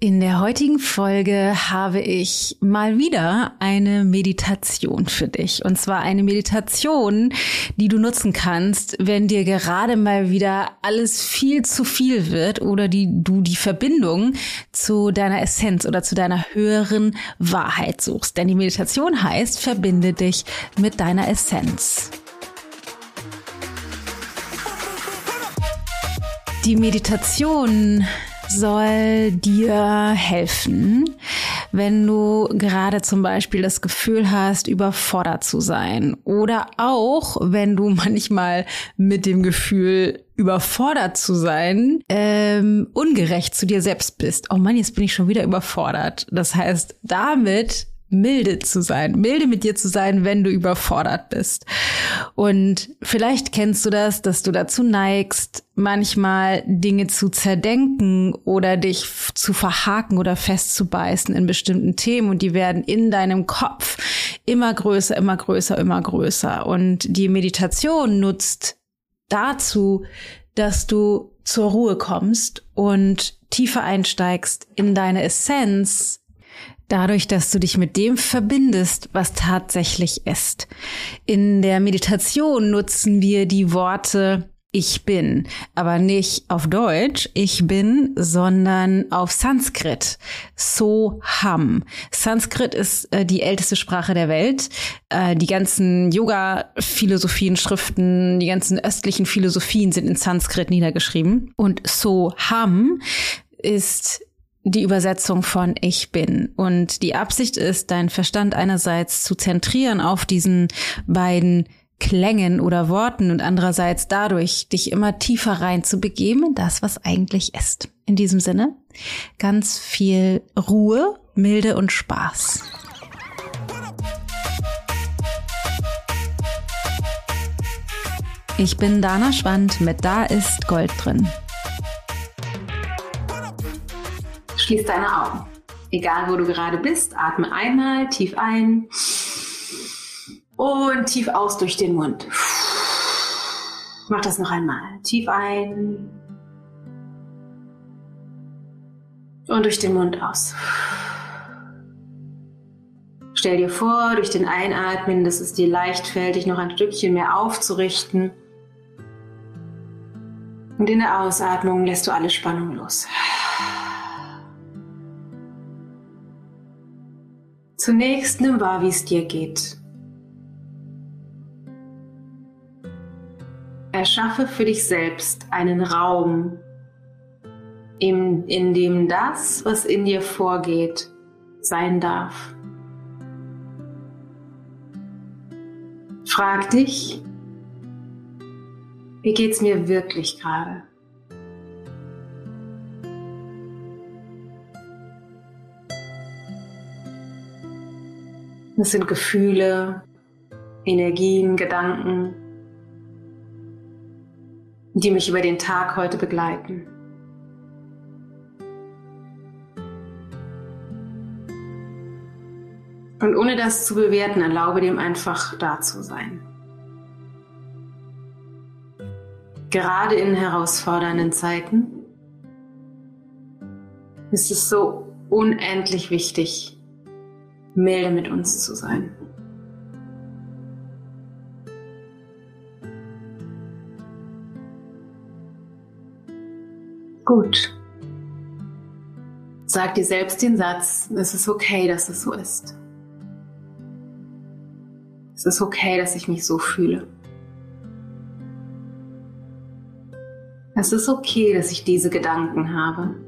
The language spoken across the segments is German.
In der heutigen Folge habe ich mal wieder eine Meditation für dich. Und zwar eine Meditation, die du nutzen kannst, wenn dir gerade mal wieder alles viel zu viel wird oder die, du die Verbindung zu deiner Essenz oder zu deiner höheren Wahrheit suchst. Denn die Meditation heißt, verbinde dich mit deiner Essenz. Die Meditation soll dir helfen, wenn du gerade zum Beispiel das Gefühl hast, überfordert zu sein oder auch, wenn du manchmal mit dem Gefühl überfordert zu sein, ähm, ungerecht zu dir selbst bist. Oh Mann, jetzt bin ich schon wieder überfordert. Das heißt, damit milde zu sein, milde mit dir zu sein, wenn du überfordert bist. Und vielleicht kennst du das, dass du dazu neigst, manchmal Dinge zu zerdenken oder dich zu verhaken oder festzubeißen in bestimmten Themen und die werden in deinem Kopf immer größer, immer größer, immer größer. Und die Meditation nutzt dazu, dass du zur Ruhe kommst und tiefer einsteigst in deine Essenz, Dadurch, dass du dich mit dem verbindest, was tatsächlich ist. In der Meditation nutzen wir die Worte ich bin, aber nicht auf Deutsch, ich bin, sondern auf Sanskrit. So ham. Sanskrit ist äh, die älteste Sprache der Welt. Äh, die ganzen Yoga-Philosophien, Schriften, die ganzen östlichen Philosophien sind in Sanskrit niedergeschrieben. Und So ham ist die Übersetzung von Ich bin. Und die Absicht ist, deinen Verstand einerseits zu zentrieren auf diesen beiden Klängen oder Worten und andererseits dadurch dich immer tiefer rein zu begeben in das, was eigentlich ist. In diesem Sinne, ganz viel Ruhe, Milde und Spaß. Ich bin Dana Schwand mit Da ist Gold drin. Schließ deine Augen. Egal wo du gerade bist, atme einmal tief ein und tief aus durch den Mund. Mach das noch einmal. Tief ein und durch den Mund aus. Stell dir vor, durch den Einatmen, dass es dir leicht fällt, dich noch ein Stückchen mehr aufzurichten. Und in der Ausatmung lässt du alle Spannung los. Zunächst nimm wahr, wie es dir geht. Erschaffe für dich selbst einen Raum, in, in dem das, was in dir vorgeht, sein darf. Frag dich, wie geht's mir wirklich gerade? Es sind Gefühle, Energien, Gedanken, die mich über den Tag heute begleiten. Und ohne das zu bewerten, erlaube dem einfach da zu sein. Gerade in herausfordernden Zeiten ist es so unendlich wichtig, milde mit uns zu sein. Gut. Sag dir selbst den Satz, es ist okay, dass es so ist. Es ist okay, dass ich mich so fühle. Es ist okay, dass ich diese Gedanken habe.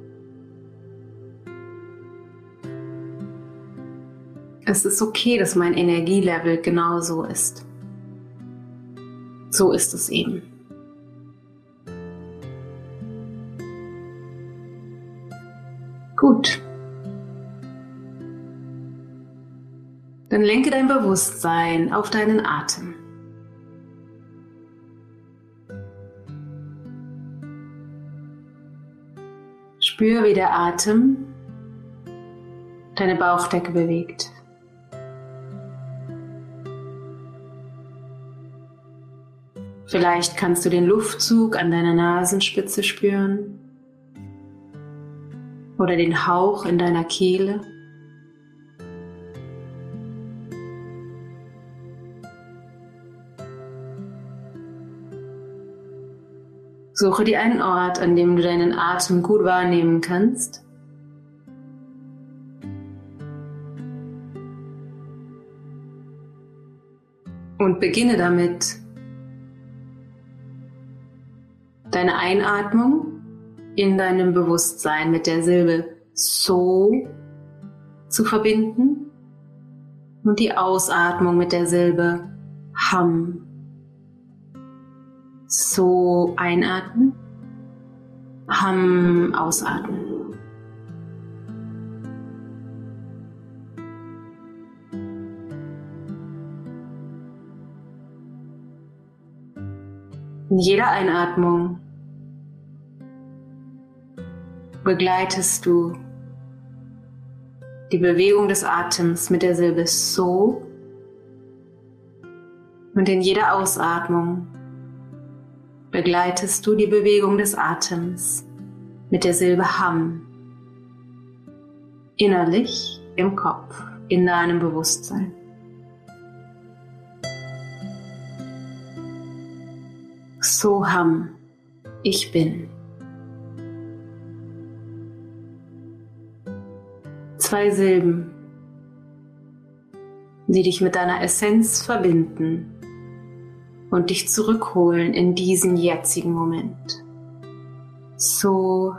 Es ist okay, dass mein Energielevel genau so ist. So ist es eben. Gut. Dann lenke dein Bewusstsein auf deinen Atem. Spür, wie der Atem deine Bauchdecke bewegt. Vielleicht kannst du den Luftzug an deiner Nasenspitze spüren oder den Hauch in deiner Kehle. Suche dir einen Ort, an dem du deinen Atem gut wahrnehmen kannst. Und beginne damit, deine Einatmung in deinem Bewusstsein mit der Silbe so zu verbinden und die Ausatmung mit der Silbe ham so einatmen, Ham ausatmen. Jeder Einatmung begleitest du die Bewegung des Atems mit der Silbe so und in jeder Ausatmung begleitest du die Bewegung des Atems mit der Silbe Ham. Innerlich im Kopf, in deinem Bewusstsein. So Ham, ich bin. Zwei Silben, die dich mit deiner Essenz verbinden und dich zurückholen in diesen jetzigen Moment. So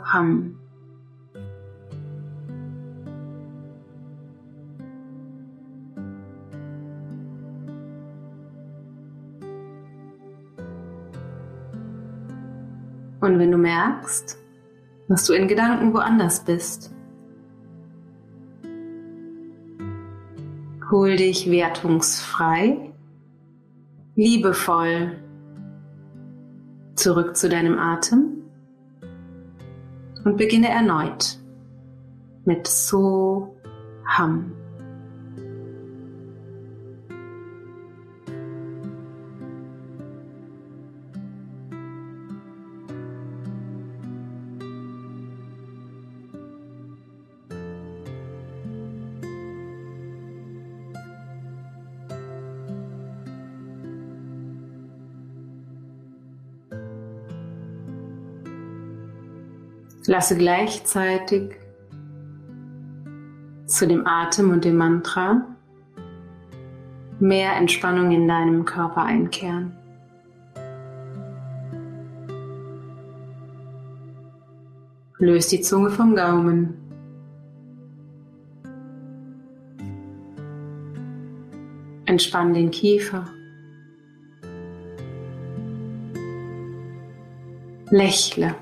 Und wenn du merkst, dass du in Gedanken woanders bist, hol dich wertungsfrei liebevoll zurück zu deinem Atem und beginne erneut mit So Ham. Lasse gleichzeitig zu dem Atem und dem Mantra mehr Entspannung in deinem Körper einkehren. Löse die Zunge vom Gaumen. Entspann den Kiefer. Lächle.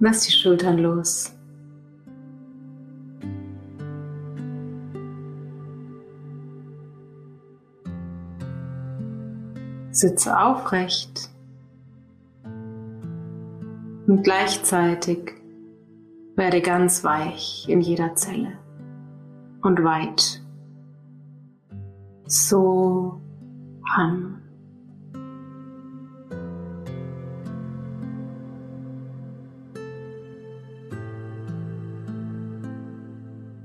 Lass die Schultern los. Sitze aufrecht und gleichzeitig werde ganz weich in jeder Zelle und weit. So Ham.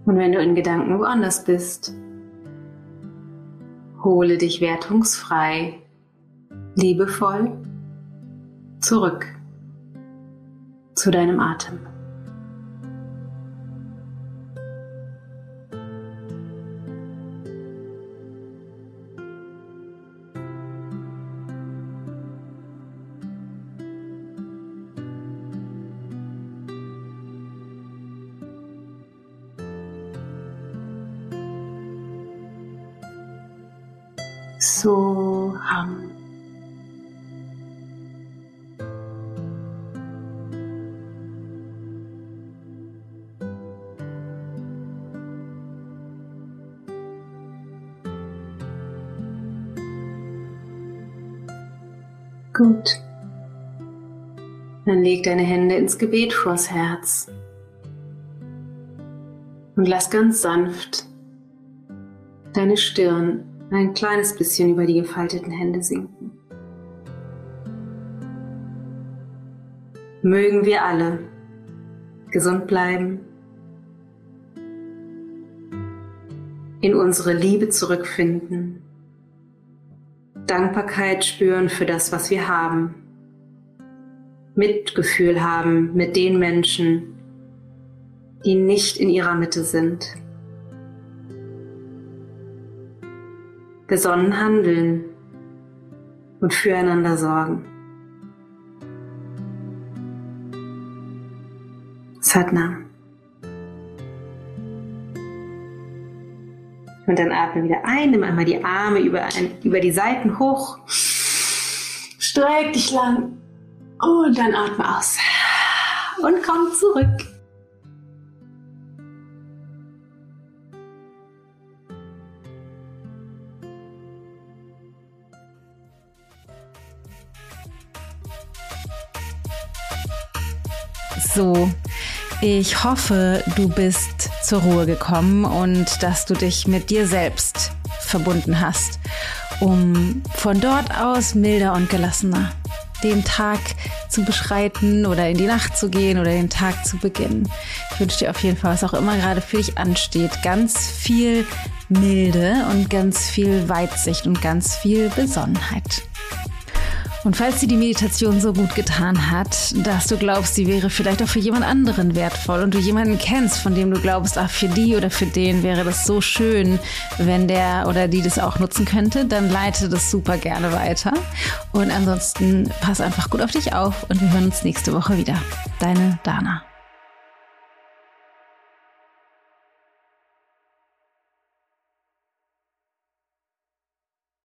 Und wenn du in Gedanken woanders bist, hole dich wertungsfrei, liebevoll zurück zu deinem Atem. So ham. Gut. Dann leg deine Hände ins Gebet vors Herz und lass ganz sanft deine Stirn ein kleines bisschen über die gefalteten Hände sinken. Mögen wir alle gesund bleiben, in unsere Liebe zurückfinden, Dankbarkeit spüren für das, was wir haben, Mitgefühl haben mit den Menschen, die nicht in ihrer Mitte sind. Besonnen handeln und füreinander sorgen. Satnam. Und dann atme wieder ein, nimm einmal die Arme über, ein, über die Seiten hoch. Streck dich lang. Und dann atme aus. Und komm zurück. So, ich hoffe, du bist zur Ruhe gekommen und dass du dich mit dir selbst verbunden hast, um von dort aus milder und gelassener den Tag zu beschreiten oder in die Nacht zu gehen oder den Tag zu beginnen. Ich wünsche dir auf jeden Fall, was auch immer gerade für dich ansteht, ganz viel Milde und ganz viel Weitsicht und ganz viel Besonnenheit. Und falls dir die Meditation so gut getan hat, dass du glaubst, sie wäre vielleicht auch für jemand anderen wertvoll und du jemanden kennst, von dem du glaubst, ach, für die oder für den wäre das so schön, wenn der oder die das auch nutzen könnte, dann leite das super gerne weiter. Und ansonsten pass einfach gut auf dich auf und wir hören uns nächste Woche wieder. Deine Dana.